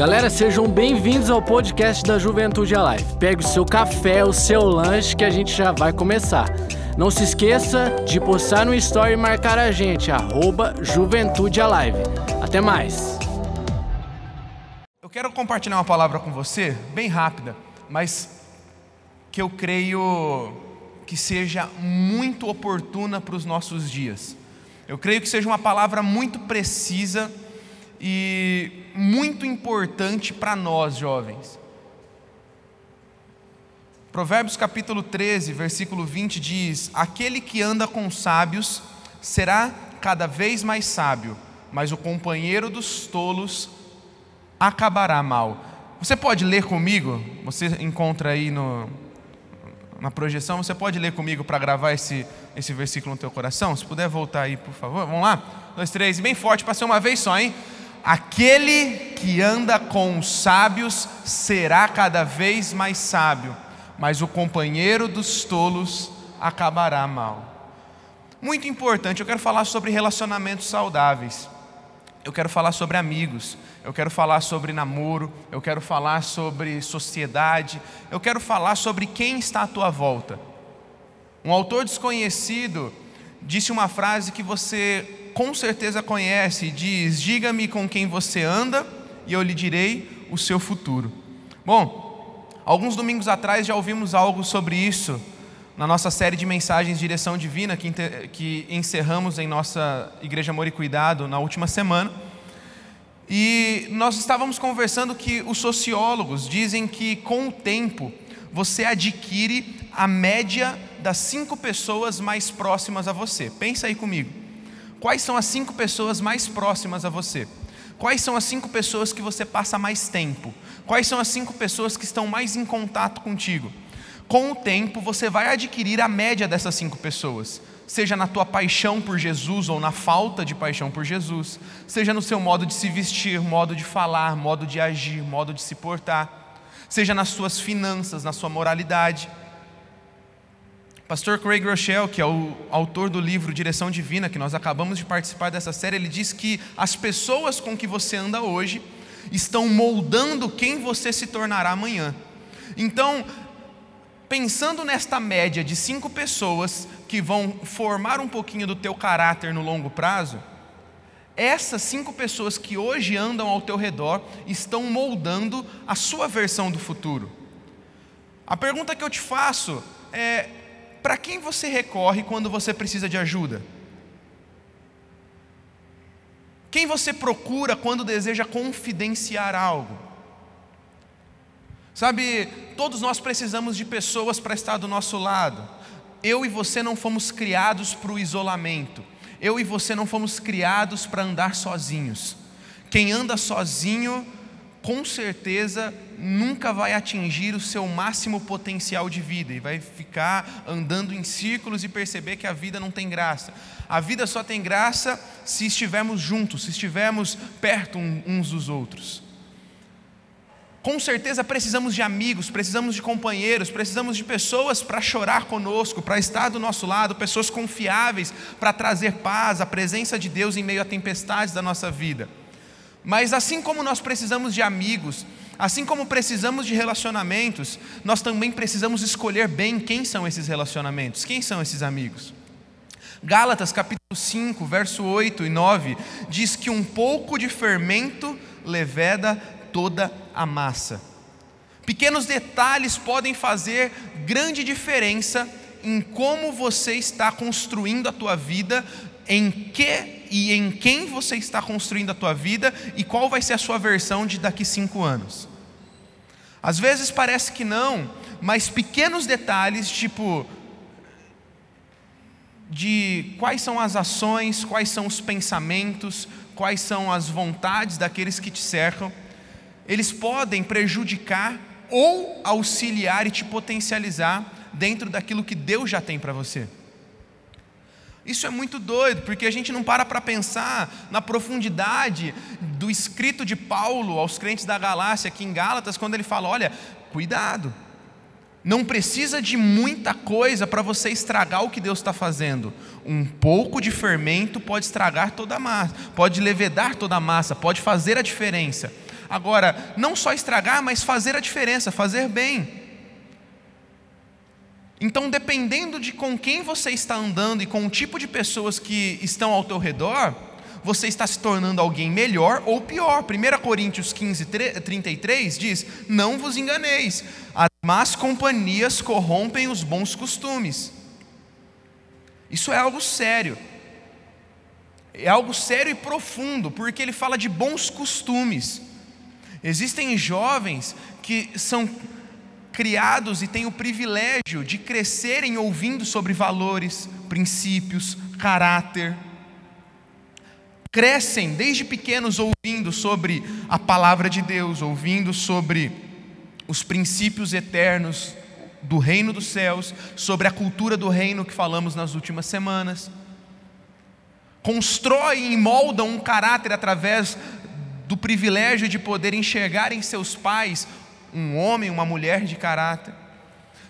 Galera, sejam bem-vindos ao podcast da Juventude Alive. Pegue o seu café, o seu lanche que a gente já vai começar. Não se esqueça de postar no story e marcar a gente, arroba Juventude Alive. Até mais! Eu quero compartilhar uma palavra com você, bem rápida, mas que eu creio que seja muito oportuna para os nossos dias. Eu creio que seja uma palavra muito precisa e muito importante para nós, jovens. Provérbios capítulo 13, versículo 20 diz: Aquele que anda com sábios será cada vez mais sábio, mas o companheiro dos tolos acabará mal. Você pode ler comigo? Você encontra aí no, na projeção, você pode ler comigo para gravar esse, esse versículo no teu coração? Se puder voltar aí, por favor. Vamos lá? Dois, três, bem forte para ser uma vez só, hein? Aquele que anda com os sábios será cada vez mais sábio, mas o companheiro dos tolos acabará mal. Muito importante, eu quero falar sobre relacionamentos saudáveis. Eu quero falar sobre amigos, eu quero falar sobre namoro, eu quero falar sobre sociedade, eu quero falar sobre quem está à tua volta. Um autor desconhecido disse uma frase que você com certeza conhece, diz: Diga-me com quem você anda e eu lhe direi o seu futuro. Bom, alguns domingos atrás já ouvimos algo sobre isso na nossa série de mensagens Direção Divina que, que encerramos em nossa Igreja Amor e Cuidado na última semana. E nós estávamos conversando que os sociólogos dizem que com o tempo você adquire a média das cinco pessoas mais próximas a você. Pensa aí comigo. Quais são as cinco pessoas mais próximas a você? Quais são as cinco pessoas que você passa mais tempo? Quais são as cinco pessoas que estão mais em contato contigo? Com o tempo, você vai adquirir a média dessas cinco pessoas, seja na tua paixão por Jesus ou na falta de paixão por Jesus, seja no seu modo de se vestir, modo de falar, modo de agir, modo de se portar, seja nas suas finanças, na sua moralidade. Pastor Craig Rochelle, que é o autor do livro Direção Divina, que nós acabamos de participar dessa série, ele diz que as pessoas com que você anda hoje estão moldando quem você se tornará amanhã. Então, pensando nesta média de cinco pessoas que vão formar um pouquinho do teu caráter no longo prazo, essas cinco pessoas que hoje andam ao teu redor estão moldando a sua versão do futuro. A pergunta que eu te faço é: para quem você recorre quando você precisa de ajuda? Quem você procura quando deseja confidenciar algo? Sabe, todos nós precisamos de pessoas para estar do nosso lado. Eu e você não fomos criados para o isolamento. Eu e você não fomos criados para andar sozinhos. Quem anda sozinho, com certeza nunca vai atingir o seu máximo potencial de vida e vai ficar andando em círculos e perceber que a vida não tem graça. A vida só tem graça se estivermos juntos, se estivermos perto uns dos outros. Com certeza precisamos de amigos, precisamos de companheiros, precisamos de pessoas para chorar conosco, para estar do nosso lado, pessoas confiáveis para trazer paz, a presença de Deus em meio a tempestades da nossa vida. Mas assim como nós precisamos de amigos, assim como precisamos de relacionamentos, nós também precisamos escolher bem quem são esses relacionamentos, quem são esses amigos. Gálatas capítulo 5, verso 8 e 9 diz que um pouco de fermento leveda toda a massa. Pequenos detalhes podem fazer grande diferença em como você está construindo a tua vida em que e em quem você está construindo a tua vida e qual vai ser a sua versão de daqui cinco anos. Às vezes parece que não, mas pequenos detalhes, tipo de quais são as ações, quais são os pensamentos, quais são as vontades daqueles que te cercam, eles podem prejudicar ou auxiliar e te potencializar dentro daquilo que Deus já tem para você. Isso é muito doido, porque a gente não para para pensar na profundidade do escrito de Paulo aos crentes da Galácia, aqui em Gálatas, quando ele fala: olha, cuidado, não precisa de muita coisa para você estragar o que Deus está fazendo. Um pouco de fermento pode estragar toda a massa, pode levedar toda a massa, pode fazer a diferença. Agora, não só estragar, mas fazer a diferença, fazer bem. Então, dependendo de com quem você está andando e com o tipo de pessoas que estão ao teu redor, você está se tornando alguém melhor ou pior. 1 Coríntios 15, 33 diz: Não vos enganeis, as más companhias corrompem os bons costumes. Isso é algo sério. É algo sério e profundo, porque ele fala de bons costumes. Existem jovens que são criados e têm o privilégio de crescerem ouvindo sobre valores, princípios, caráter. Crescem desde pequenos ouvindo sobre a palavra de Deus, ouvindo sobre os princípios eternos do reino dos céus, sobre a cultura do reino que falamos nas últimas semanas. Constroem e moldam um caráter através do privilégio de poder enxergar em seus pais um homem, uma mulher de caráter.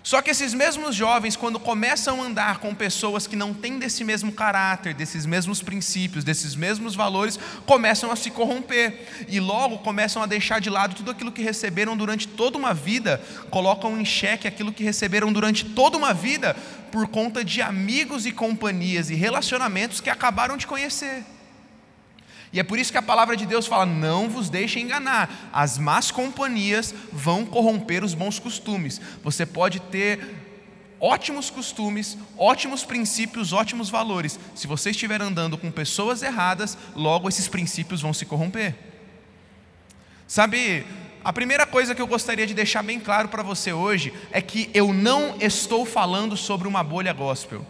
Só que esses mesmos jovens, quando começam a andar com pessoas que não têm desse mesmo caráter, desses mesmos princípios, desses mesmos valores, começam a se corromper e logo começam a deixar de lado tudo aquilo que receberam durante toda uma vida, colocam em xeque aquilo que receberam durante toda uma vida por conta de amigos e companhias e relacionamentos que acabaram de conhecer. E é por isso que a palavra de Deus fala: não vos deixem enganar, as más companhias vão corromper os bons costumes. Você pode ter ótimos costumes, ótimos princípios, ótimos valores. Se você estiver andando com pessoas erradas, logo esses princípios vão se corromper. Sabe, a primeira coisa que eu gostaria de deixar bem claro para você hoje é que eu não estou falando sobre uma bolha gospel.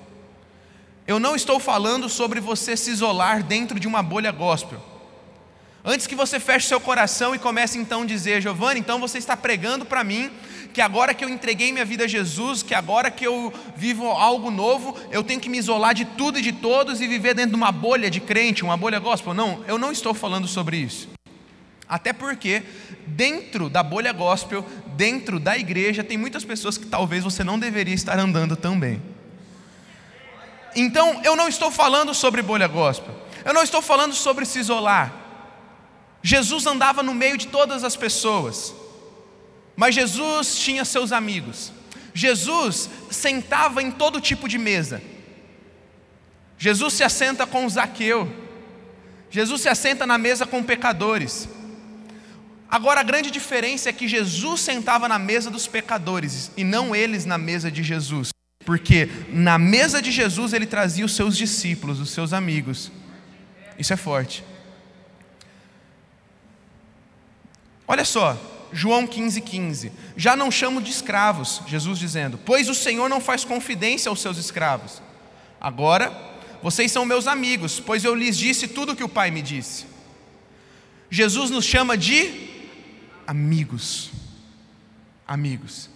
Eu não estou falando sobre você se isolar dentro de uma bolha gospel. Antes que você feche seu coração e comece então a dizer, Giovanni, então você está pregando para mim que agora que eu entreguei minha vida a Jesus, que agora que eu vivo algo novo, eu tenho que me isolar de tudo e de todos e viver dentro de uma bolha de crente, uma bolha gospel. Não, eu não estou falando sobre isso. Até porque, dentro da bolha gospel, dentro da igreja, tem muitas pessoas que talvez você não deveria estar andando também. Então, eu não estou falando sobre bolha gospel, eu não estou falando sobre se isolar. Jesus andava no meio de todas as pessoas, mas Jesus tinha seus amigos. Jesus sentava em todo tipo de mesa. Jesus se assenta com Zaqueu. Jesus se assenta na mesa com pecadores. Agora a grande diferença é que Jesus sentava na mesa dos pecadores e não eles na mesa de Jesus. Porque na mesa de Jesus ele trazia os seus discípulos, os seus amigos. Isso é forte. Olha só, João 15,15. 15. Já não chamo de escravos, Jesus dizendo, pois o Senhor não faz confidência aos seus escravos. Agora, vocês são meus amigos, pois eu lhes disse tudo o que o Pai me disse. Jesus nos chama de amigos. Amigos.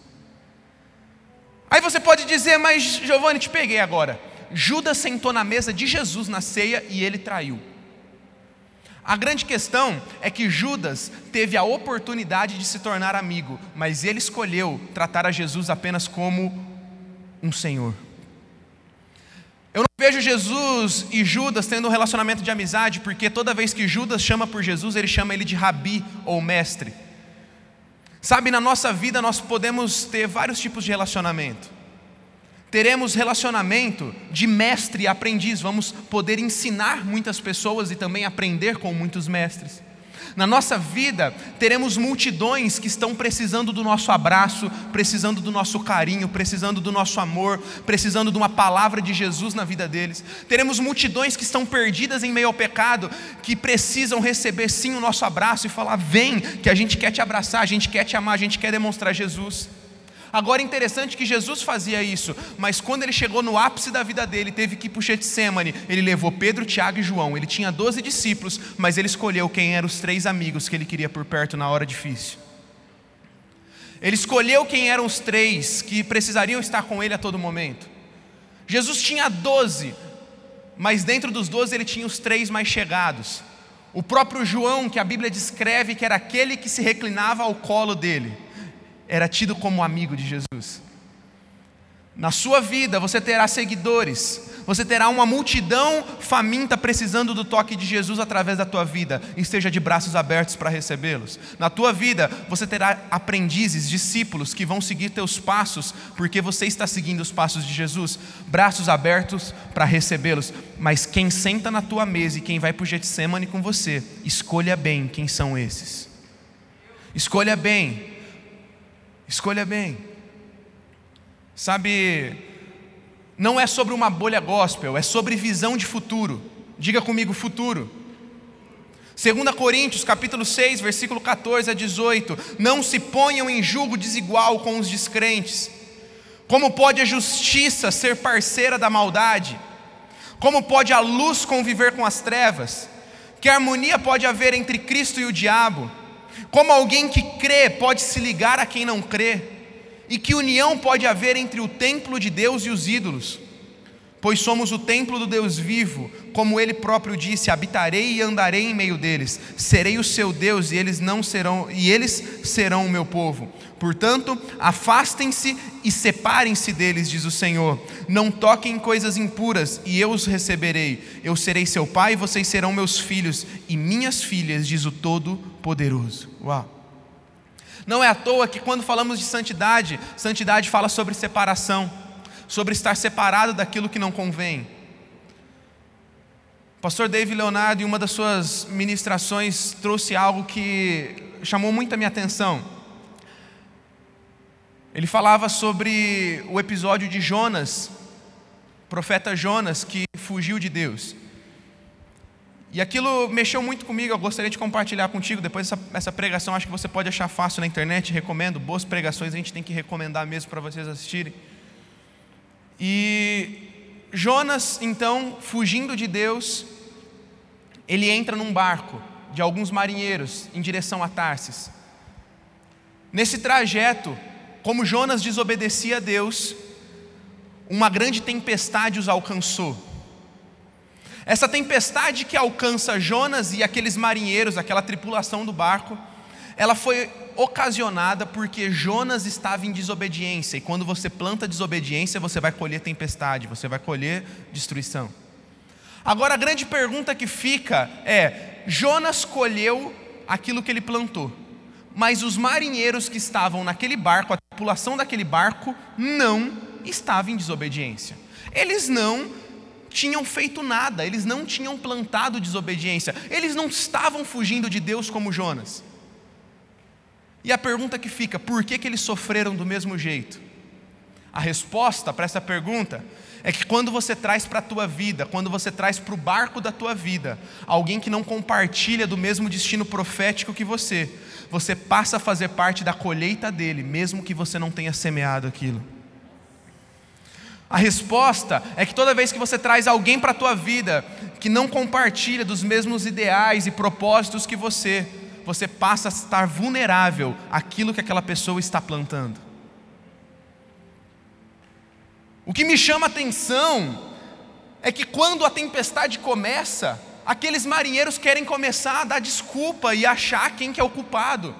Você pode dizer, mas Giovanni, te peguei agora. Judas sentou na mesa de Jesus na ceia e ele traiu. A grande questão é que Judas teve a oportunidade de se tornar amigo, mas ele escolheu tratar a Jesus apenas como um Senhor. Eu não vejo Jesus e Judas tendo um relacionamento de amizade, porque toda vez que Judas chama por Jesus, ele chama ele de rabi ou mestre. Sabe, na nossa vida nós podemos ter vários tipos de relacionamento. Teremos relacionamento de mestre e aprendiz, vamos poder ensinar muitas pessoas e também aprender com muitos mestres. Na nossa vida, teremos multidões que estão precisando do nosso abraço, precisando do nosso carinho, precisando do nosso amor, precisando de uma palavra de Jesus na vida deles. Teremos multidões que estão perdidas em meio ao pecado, que precisam receber sim o nosso abraço e falar: vem, que a gente quer te abraçar, a gente quer te amar, a gente quer demonstrar Jesus. Agora é interessante que Jesus fazia isso, mas quando ele chegou no ápice da vida dele, teve que ir para o Getsemane, ele levou Pedro, Tiago e João. Ele tinha doze discípulos, mas ele escolheu quem eram os três amigos que ele queria por perto na hora difícil. Ele escolheu quem eram os três que precisariam estar com ele a todo momento. Jesus tinha doze, mas dentro dos doze ele tinha os três mais chegados. O próprio João, que a Bíblia descreve que era aquele que se reclinava ao colo dele era tido como amigo de Jesus. Na sua vida você terá seguidores, Você terá uma multidão faminta precisando do toque de Jesus através da tua vida, esteja de braços abertos para recebê-los. Na tua vida, você terá aprendizes, discípulos que vão seguir teus passos, porque você está seguindo os passos de Jesus, braços abertos para recebê-los. Mas quem senta na tua mesa e quem vai para o Getsemane com você, escolha bem quem são esses. Escolha bem. Escolha bem. Sabe, não é sobre uma bolha gospel, é sobre visão de futuro. Diga comigo, futuro. 2 Coríntios, capítulo 6, versículo 14 a 18. Não se ponham em julgo desigual com os descrentes. Como pode a justiça ser parceira da maldade? Como pode a luz conviver com as trevas? Que harmonia pode haver entre Cristo e o diabo? Como alguém que crê pode se ligar a quem não crê? E que união pode haver entre o templo de Deus e os ídolos? Pois somos o templo do Deus vivo, como ele próprio disse: habitarei e andarei em meio deles, serei o seu Deus e eles não serão e eles serão o meu povo. Portanto, afastem-se e separem-se deles, diz o Senhor. Não toquem coisas impuras, e eu os receberei. Eu serei seu pai, e vocês serão meus filhos e minhas filhas, diz o Todo-Poderoso. Uau! Não é à toa que quando falamos de santidade, santidade fala sobre separação, sobre estar separado daquilo que não convém. O pastor David Leonardo, em uma das suas ministrações, trouxe algo que chamou muito a minha atenção. Ele falava sobre o episódio de Jonas, profeta Jonas, que fugiu de Deus. E aquilo mexeu muito comigo, eu gostaria de compartilhar contigo. Depois dessa essa pregação, acho que você pode achar fácil na internet, recomendo. Boas pregações a gente tem que recomendar mesmo para vocês assistirem. E Jonas, então, fugindo de Deus, ele entra num barco de alguns marinheiros em direção a Tarsis. Nesse trajeto, como Jonas desobedecia a Deus, uma grande tempestade os alcançou. Essa tempestade que alcança Jonas e aqueles marinheiros, aquela tripulação do barco, ela foi ocasionada porque Jonas estava em desobediência, e quando você planta desobediência, você vai colher tempestade, você vai colher destruição. Agora a grande pergunta que fica é: Jonas colheu aquilo que ele plantou, mas os marinheiros que estavam naquele barco, a tripulação daquele barco não estava em desobediência. Eles não tinham feito nada, eles não tinham plantado desobediência, eles não estavam fugindo de Deus como Jonas. E a pergunta que fica, por que, que eles sofreram do mesmo jeito? A resposta para essa pergunta é que quando você traz para a tua vida, quando você traz para o barco da tua vida, alguém que não compartilha do mesmo destino profético que você, você passa a fazer parte da colheita dele, mesmo que você não tenha semeado aquilo. A resposta é que toda vez que você traz alguém para a tua vida que não compartilha dos mesmos ideais e propósitos que você, você passa a estar vulnerável àquilo que aquela pessoa está plantando. O que me chama a atenção é que quando a tempestade começa, aqueles marinheiros querem começar a dar desculpa e achar quem que é o culpado.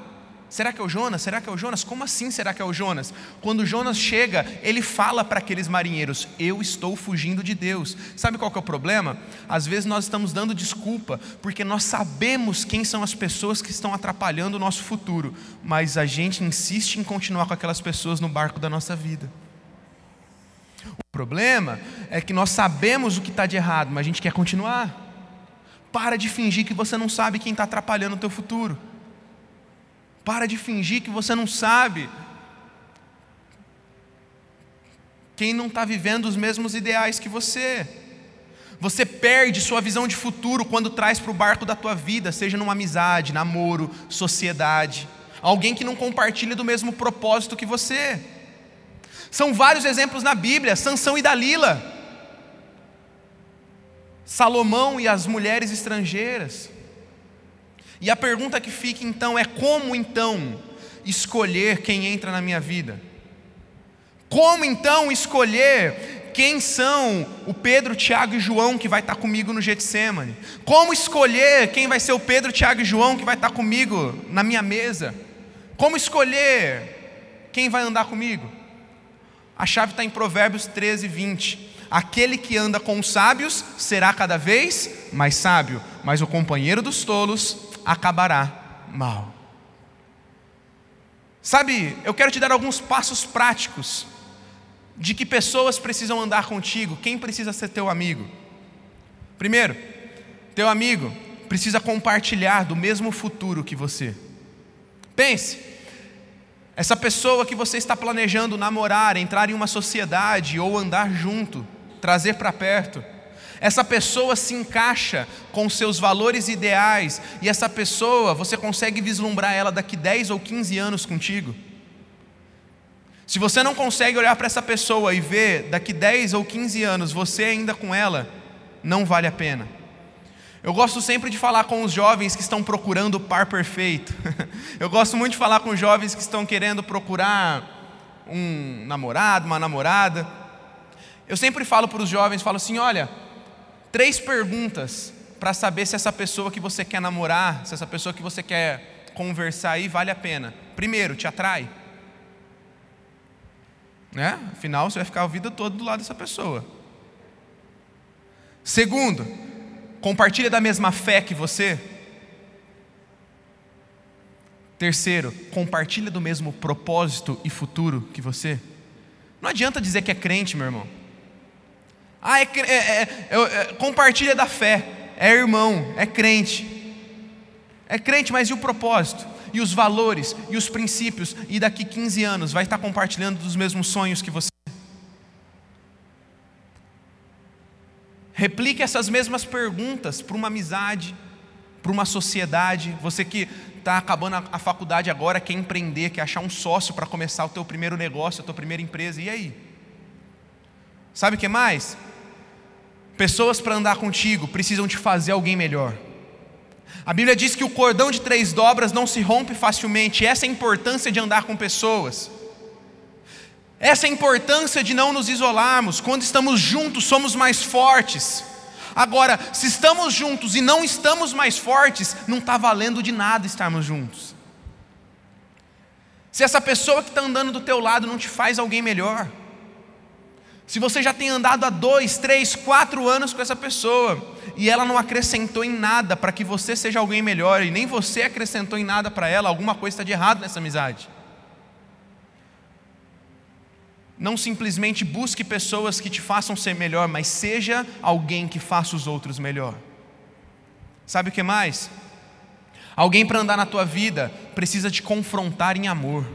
Será que é o Jonas? Será que é o Jonas? Como assim será que é o Jonas? Quando Jonas chega, ele fala para aqueles marinheiros: Eu estou fugindo de Deus. Sabe qual é o problema? Às vezes nós estamos dando desculpa, porque nós sabemos quem são as pessoas que estão atrapalhando o nosso futuro, mas a gente insiste em continuar com aquelas pessoas no barco da nossa vida. O problema é que nós sabemos o que está de errado, mas a gente quer continuar. Para de fingir que você não sabe quem está atrapalhando o teu futuro. Para de fingir que você não sabe quem não está vivendo os mesmos ideais que você. Você perde sua visão de futuro quando traz para o barco da tua vida, seja numa amizade, namoro, sociedade, alguém que não compartilha do mesmo propósito que você. São vários exemplos na Bíblia, Sansão e Dalila. Salomão e as mulheres estrangeiras. E a pergunta que fica então é: como então escolher quem entra na minha vida? Como então escolher quem são o Pedro, Tiago e João que vai estar comigo no Getsemane? Como escolher quem vai ser o Pedro, Tiago e João que vai estar comigo na minha mesa? Como escolher quem vai andar comigo? A chave está em Provérbios 13, 20. Aquele que anda com os sábios será cada vez mais sábio, mas o companheiro dos tolos acabará mal. Sabe, eu quero te dar alguns passos práticos de que pessoas precisam andar contigo, quem precisa ser teu amigo. Primeiro, teu amigo precisa compartilhar do mesmo futuro que você. Pense, essa pessoa que você está planejando namorar, entrar em uma sociedade ou andar junto, trazer para perto, essa pessoa se encaixa com seus valores ideais e essa pessoa, você consegue vislumbrar ela daqui 10 ou 15 anos contigo. Se você não consegue olhar para essa pessoa e ver daqui 10 ou 15 anos você ainda com ela, não vale a pena. Eu gosto sempre de falar com os jovens que estão procurando o par perfeito. Eu gosto muito de falar com os jovens que estão querendo procurar um namorado, uma namorada. Eu sempre falo para os jovens, falo assim, olha, três perguntas para saber se essa pessoa que você quer namorar, se essa pessoa que você quer conversar aí vale a pena. Primeiro, te atrai? Né? Afinal, você vai ficar a vida toda do lado dessa pessoa. Segundo, compartilha da mesma fé que você? Terceiro, compartilha do mesmo propósito e futuro que você? Não adianta dizer que é crente, meu irmão. Ah, é, é, é, é, compartilha da fé, é irmão, é crente. É crente, mas e o propósito? E os valores, e os princípios, e daqui 15 anos vai estar compartilhando dos mesmos sonhos que você? Replique essas mesmas perguntas para uma amizade, para uma sociedade. Você que está acabando a, faculdade agora, quer empreender, quer achar um sócio para começar o teu primeiro negócio, a tua primeira empresa. E aí? Sabe o que mais? Pessoas para andar contigo precisam te fazer alguém melhor. A Bíblia diz que o cordão de três dobras não se rompe facilmente. Essa é a importância de andar com pessoas. Essa é a importância de não nos isolarmos. Quando estamos juntos, somos mais fortes. Agora, se estamos juntos e não estamos mais fortes, não está valendo de nada estarmos juntos. Se essa pessoa que está andando do teu lado não te faz alguém melhor, se você já tem andado há dois, três, quatro anos com essa pessoa e ela não acrescentou em nada para que você seja alguém melhor e nem você acrescentou em nada para ela, alguma coisa está de errado nessa amizade. Não simplesmente busque pessoas que te façam ser melhor, mas seja alguém que faça os outros melhor. Sabe o que mais? Alguém para andar na tua vida precisa te confrontar em amor.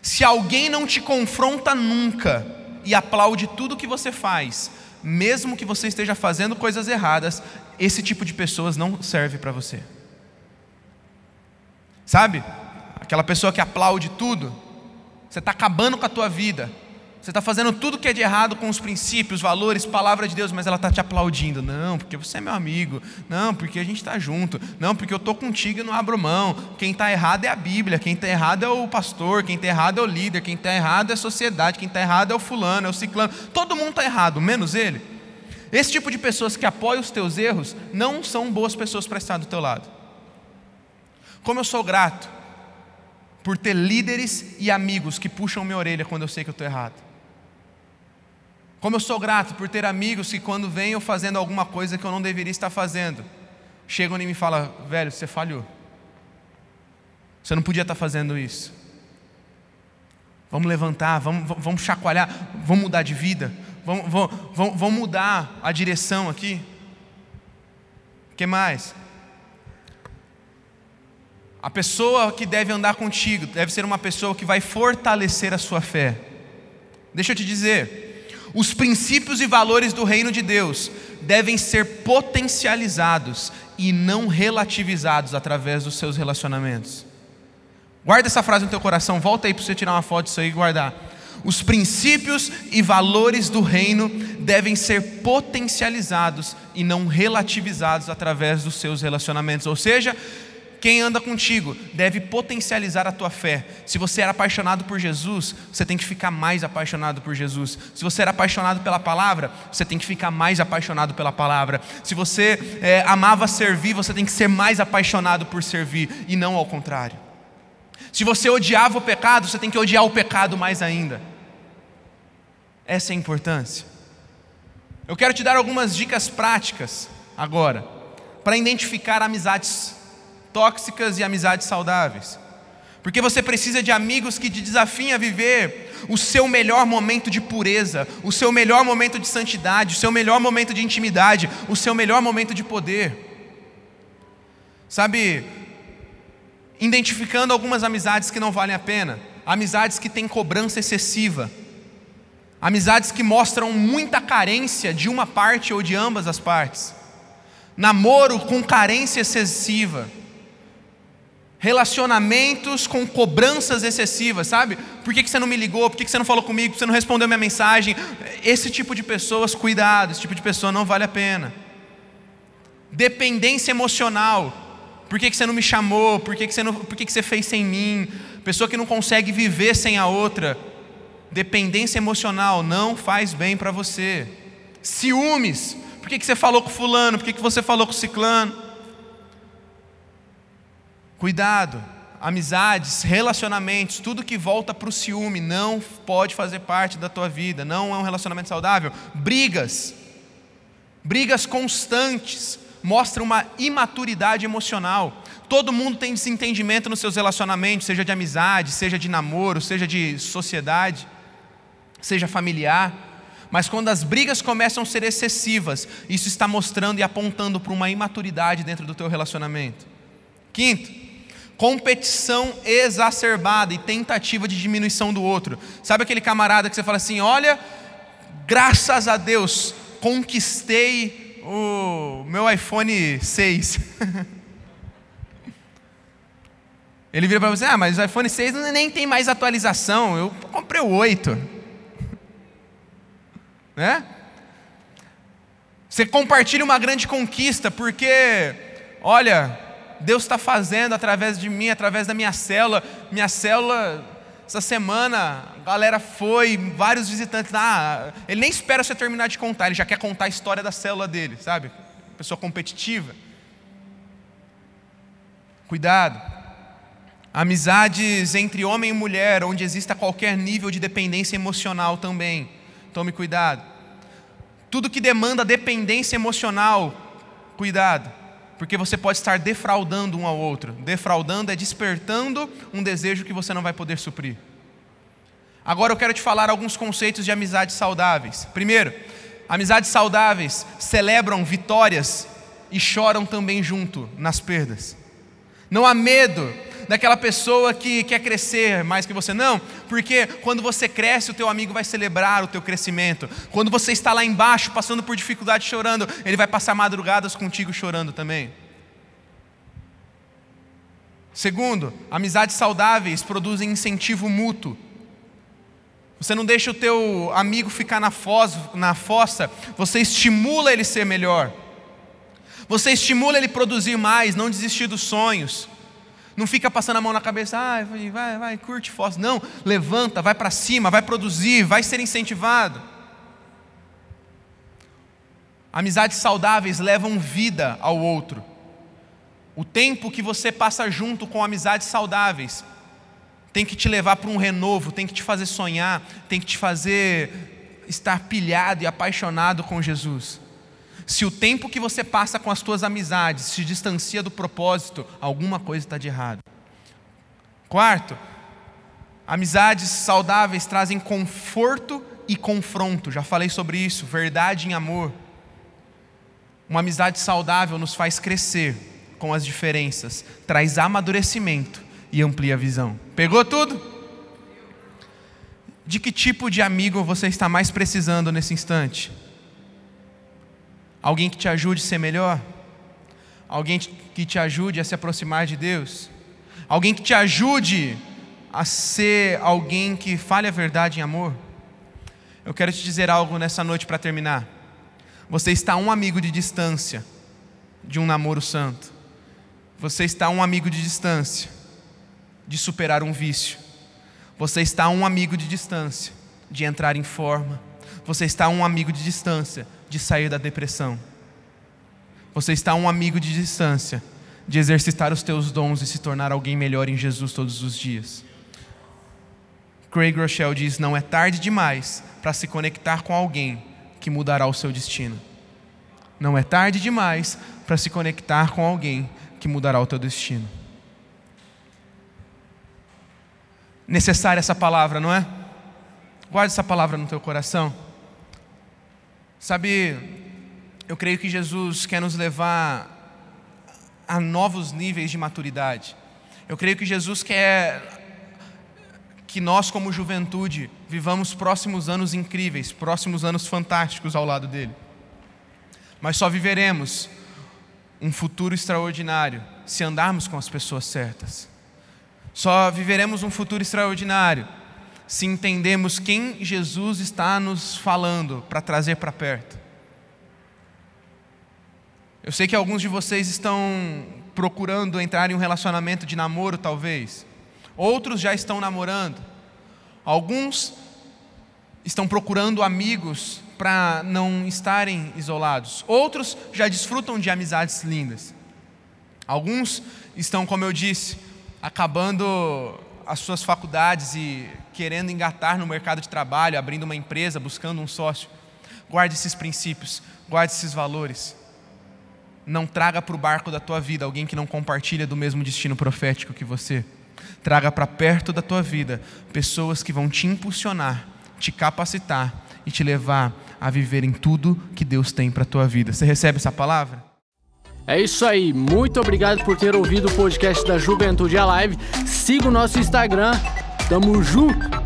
Se alguém não te confronta nunca e aplaude tudo que você faz, mesmo que você esteja fazendo coisas erradas, esse tipo de pessoas não serve para você. Sabe? Aquela pessoa que aplaude tudo, você está acabando com a tua vida. Você está fazendo tudo que é de errado com os princípios, valores, palavra de Deus, mas ela está te aplaudindo. Não, porque você é meu amigo. Não, porque a gente está junto. Não, porque eu estou contigo e não abro mão. Quem está errado é a Bíblia. Quem está errado é o pastor. Quem está errado é o líder. Quem está errado é a sociedade. Quem está errado é o fulano, é o ciclano. Todo mundo está errado, menos ele. Esse tipo de pessoas que apoiam os teus erros não são boas pessoas para estar do teu lado. Como eu sou grato por ter líderes e amigos que puxam minha orelha quando eu sei que eu estou errado. Como eu sou grato por ter amigos que, quando venham fazendo alguma coisa que eu não deveria estar fazendo, chegam e falam: velho, você falhou. Você não podia estar fazendo isso. Vamos levantar, vamos, vamos chacoalhar, vamos mudar de vida, vamos, vamos, vamos mudar a direção aqui. O que mais? A pessoa que deve andar contigo deve ser uma pessoa que vai fortalecer a sua fé. Deixa eu te dizer, os princípios e valores do reino de Deus devem ser potencializados e não relativizados através dos seus relacionamentos. Guarda essa frase no teu coração, volta aí para você tirar uma foto disso aí e guardar. Os princípios e valores do reino devem ser potencializados e não relativizados através dos seus relacionamentos. Ou seja, quem anda contigo deve potencializar a tua fé. Se você era apaixonado por Jesus, você tem que ficar mais apaixonado por Jesus. Se você era apaixonado pela palavra, você tem que ficar mais apaixonado pela palavra. Se você é, amava servir, você tem que ser mais apaixonado por servir e não ao contrário. Se você odiava o pecado, você tem que odiar o pecado mais ainda. Essa é a importância. Eu quero te dar algumas dicas práticas agora para identificar amizades tóxicas e amizades saudáveis. Porque você precisa de amigos que te desafiem a viver o seu melhor momento de pureza, o seu melhor momento de santidade, o seu melhor momento de intimidade, o seu melhor momento de poder. Sabe, identificando algumas amizades que não valem a pena, amizades que têm cobrança excessiva, amizades que mostram muita carência de uma parte ou de ambas as partes, namoro com carência excessiva relacionamentos com cobranças excessivas, sabe? Por que, que você não me ligou? Por que, que você não falou comigo? Por que você não respondeu minha mensagem? Esse tipo de pessoas, cuidado, esse tipo de pessoa não vale a pena. Dependência emocional. Por que, que você não me chamou? Por que, que, você, não, por que, que você fez sem mim? Pessoa que não consegue viver sem a outra. Dependência emocional não faz bem para você. Ciúmes. Por que, que você falou com fulano? Por que, que você falou com ciclano? Cuidado, amizades, relacionamentos, tudo que volta para o ciúme não pode fazer parte da tua vida, não é um relacionamento saudável. Brigas, brigas constantes, mostram uma imaturidade emocional. Todo mundo tem desentendimento nos seus relacionamentos, seja de amizade, seja de namoro, seja de sociedade, seja familiar. Mas quando as brigas começam a ser excessivas, isso está mostrando e apontando para uma imaturidade dentro do teu relacionamento. Quinto, competição exacerbada e tentativa de diminuição do outro. Sabe aquele camarada que você fala assim: olha, graças a Deus, conquistei o meu iPhone 6. Ele vira para você: ah, mas o iPhone 6 nem tem mais atualização, eu comprei o 8. Né? Você compartilha uma grande conquista, porque, olha, Deus está fazendo através de mim, através da minha célula. Minha célula, essa semana, a galera foi, vários visitantes. Ah, ele nem espera você terminar de contar, ele já quer contar a história da célula dele, sabe? Pessoa competitiva. Cuidado. Amizades entre homem e mulher, onde exista qualquer nível de dependência emocional também. Tome cuidado. Tudo que demanda dependência emocional, cuidado porque você pode estar defraudando um ao outro. Defraudando é despertando um desejo que você não vai poder suprir. Agora eu quero te falar alguns conceitos de amizades saudáveis. Primeiro, amizades saudáveis celebram vitórias e choram também junto nas perdas. Não há medo daquela pessoa que quer crescer mais que você. Não, porque quando você cresce, o teu amigo vai celebrar o teu crescimento. Quando você está lá embaixo, passando por dificuldade, chorando, ele vai passar madrugadas contigo chorando também. Segundo, amizades saudáveis produzem incentivo mútuo. Você não deixa o teu amigo ficar na, fossa, na fossa, você estimula ele ser melhor. Você estimula ele produzir mais, não desistir dos sonhos. Não fica passando a mão na cabeça, ah, vai, vai, curte fossa. Não, levanta, vai para cima, vai produzir, vai ser incentivado. Amizades saudáveis levam vida ao outro. O tempo que você passa junto com amizades saudáveis tem que te levar para um renovo, tem que te fazer sonhar, tem que te fazer estar pilhado e apaixonado com Jesus. Se o tempo que você passa com as tuas amizades se distancia do propósito, alguma coisa está de errado. Quarto, amizades saudáveis trazem conforto e confronto. Já falei sobre isso, verdade em amor. Uma amizade saudável nos faz crescer com as diferenças, traz amadurecimento e amplia a visão. Pegou tudo? De que tipo de amigo você está mais precisando nesse instante? Alguém que te ajude a ser melhor? Alguém que te ajude a se aproximar de Deus? Alguém que te ajude a ser alguém que fale a verdade em amor? Eu quero te dizer algo nessa noite para terminar. Você está um amigo de distância de um namoro santo. Você está um amigo de distância de superar um vício. Você está um amigo de distância de entrar em forma. Você está um amigo de distância de sair da depressão. Você está um amigo de distância de exercitar os teus dons e se tornar alguém melhor em Jesus todos os dias. Craig Rochelle diz: Não é tarde demais para se conectar com alguém que mudará o seu destino. Não é tarde demais para se conectar com alguém que mudará o teu destino. Necessária essa palavra, não é? Guarde essa palavra no teu coração. Sabe, eu creio que Jesus quer nos levar a novos níveis de maturidade. Eu creio que Jesus quer que nós, como juventude, vivamos próximos anos incríveis, próximos anos fantásticos ao lado dele. Mas só viveremos um futuro extraordinário se andarmos com as pessoas certas. Só viveremos um futuro extraordinário se entendemos quem Jesus está nos falando para trazer para perto. Eu sei que alguns de vocês estão procurando entrar em um relacionamento de namoro, talvez. Outros já estão namorando. Alguns estão procurando amigos para não estarem isolados. Outros já desfrutam de amizades lindas. Alguns estão, como eu disse, acabando as suas faculdades e querendo engatar no mercado de trabalho, abrindo uma empresa, buscando um sócio. Guarde esses princípios, guarde esses valores. Não traga para o barco da tua vida alguém que não compartilha do mesmo destino profético que você. Traga para perto da tua vida pessoas que vão te impulsionar, te capacitar e te levar a viver em tudo que Deus tem para a tua vida. Você recebe essa palavra? É isso aí, muito obrigado por ter ouvido o podcast da Juventude Alive. Siga o nosso Instagram, tamo junto!